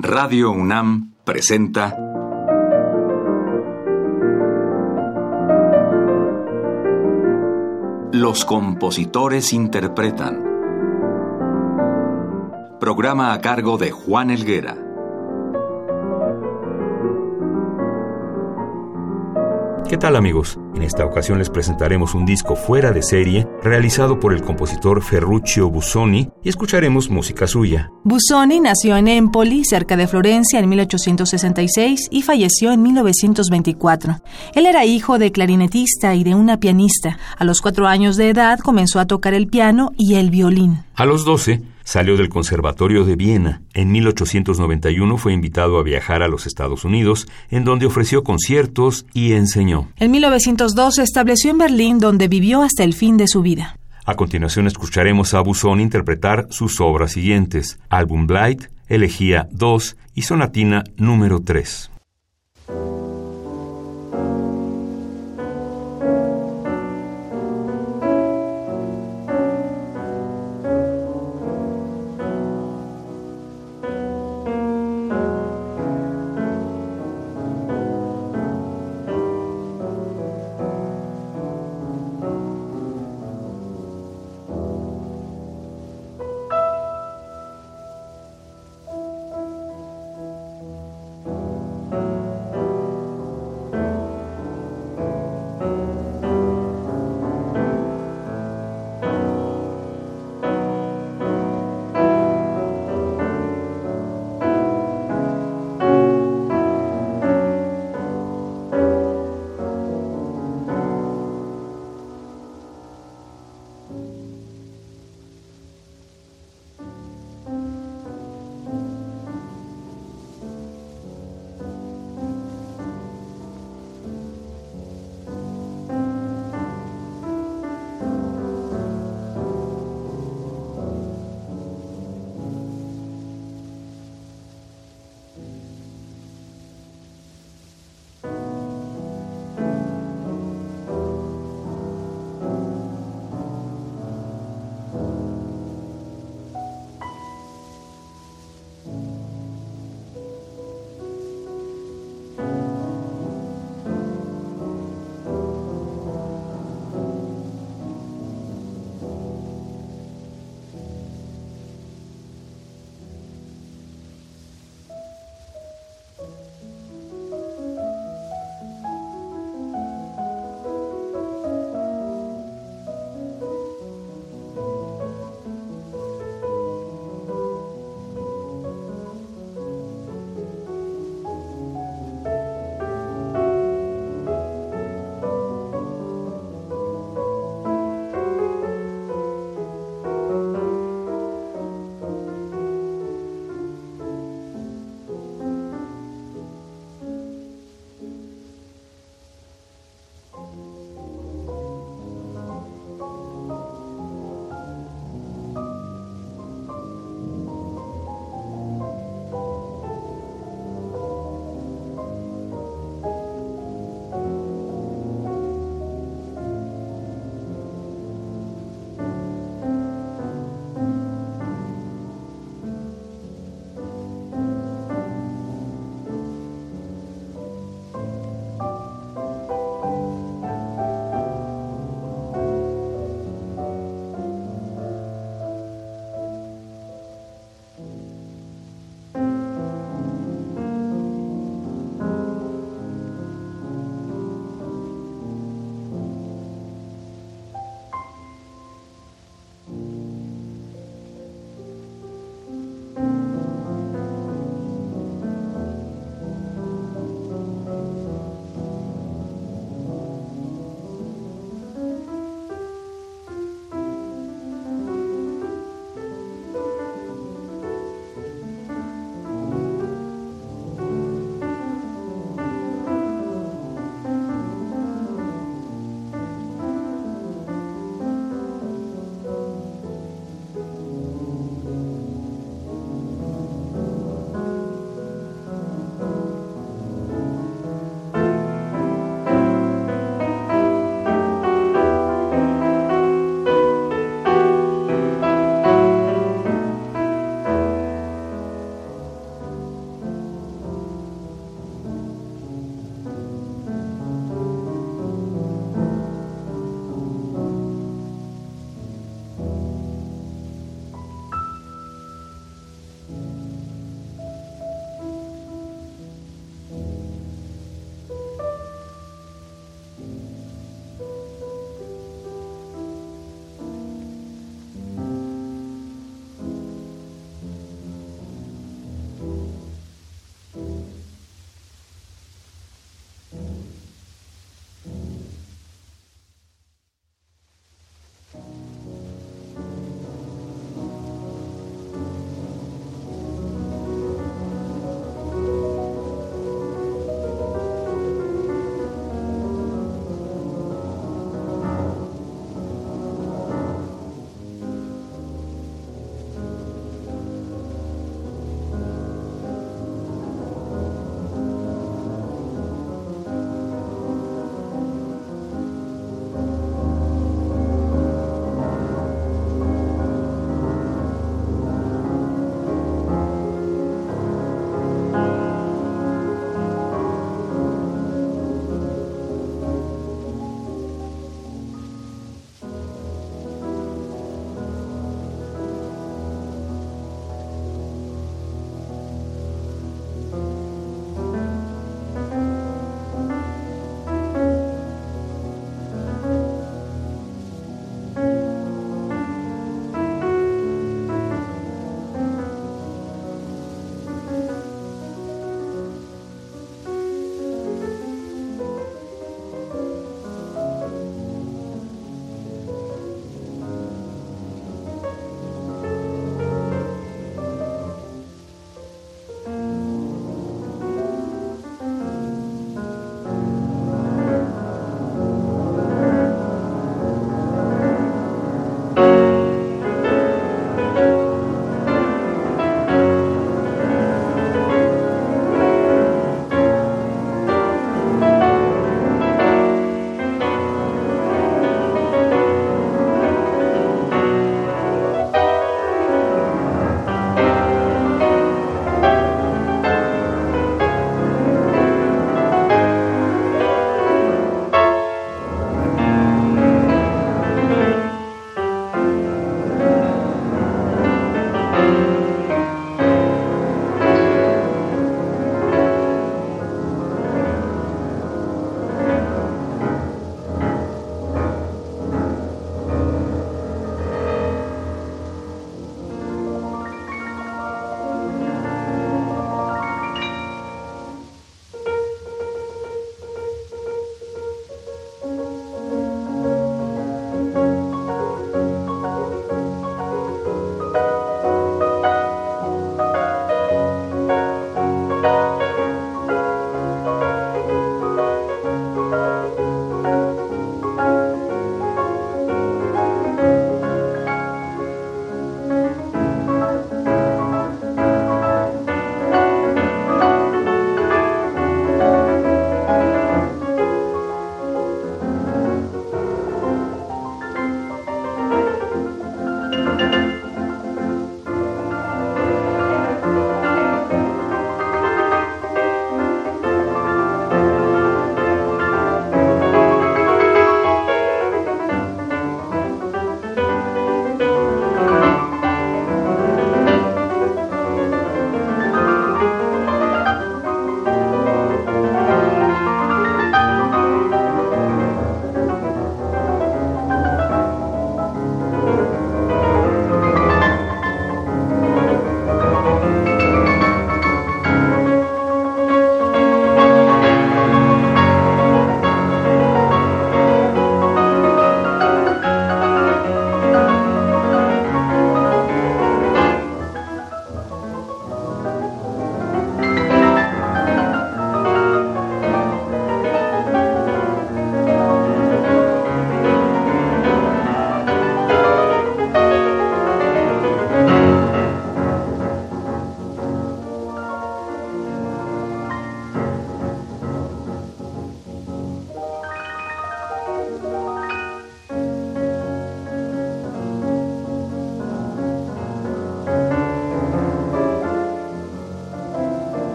Radio UNAM presenta Los compositores interpretan. Programa a cargo de Juan Elguera. ¿Qué tal amigos? En esta ocasión les presentaremos un disco fuera de serie realizado por el compositor Ferruccio Busoni y escucharemos música suya. Busoni nació en Empoli, cerca de Florencia, en 1866 y falleció en 1924. Él era hijo de clarinetista y de una pianista. A los cuatro años de edad comenzó a tocar el piano y el violín. A los doce Salió del Conservatorio de Viena. En 1891 fue invitado a viajar a los Estados Unidos, en donde ofreció conciertos y enseñó. En 1902 se estableció en Berlín, donde vivió hasta el fin de su vida. A continuación escucharemos a Busoni interpretar sus obras siguientes: Album Blight, Elegía 2 y Sonatina número 3.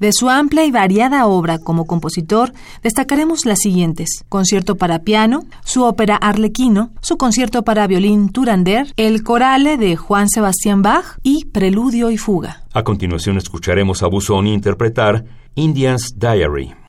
De su amplia y variada obra como compositor, destacaremos las siguientes: concierto para piano, su ópera Arlequino, su concierto para violín Turander, el corale de Juan Sebastián Bach y Preludio y Fuga. A continuación escucharemos a Busoni interpretar Indian's Diary.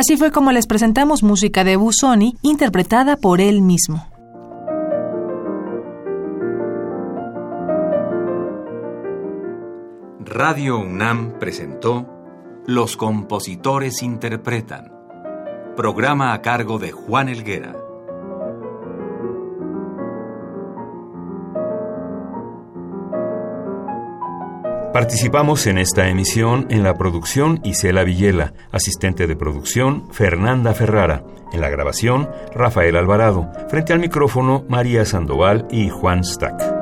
Así fue como les presentamos música de Busoni interpretada por él mismo. Radio UNAM presentó Los compositores interpretan, programa a cargo de Juan Elguera. Participamos en esta emisión en la producción Isela Villela, asistente de producción Fernanda Ferrara, en la grabación Rafael Alvarado, frente al micrófono María Sandoval y Juan Stack.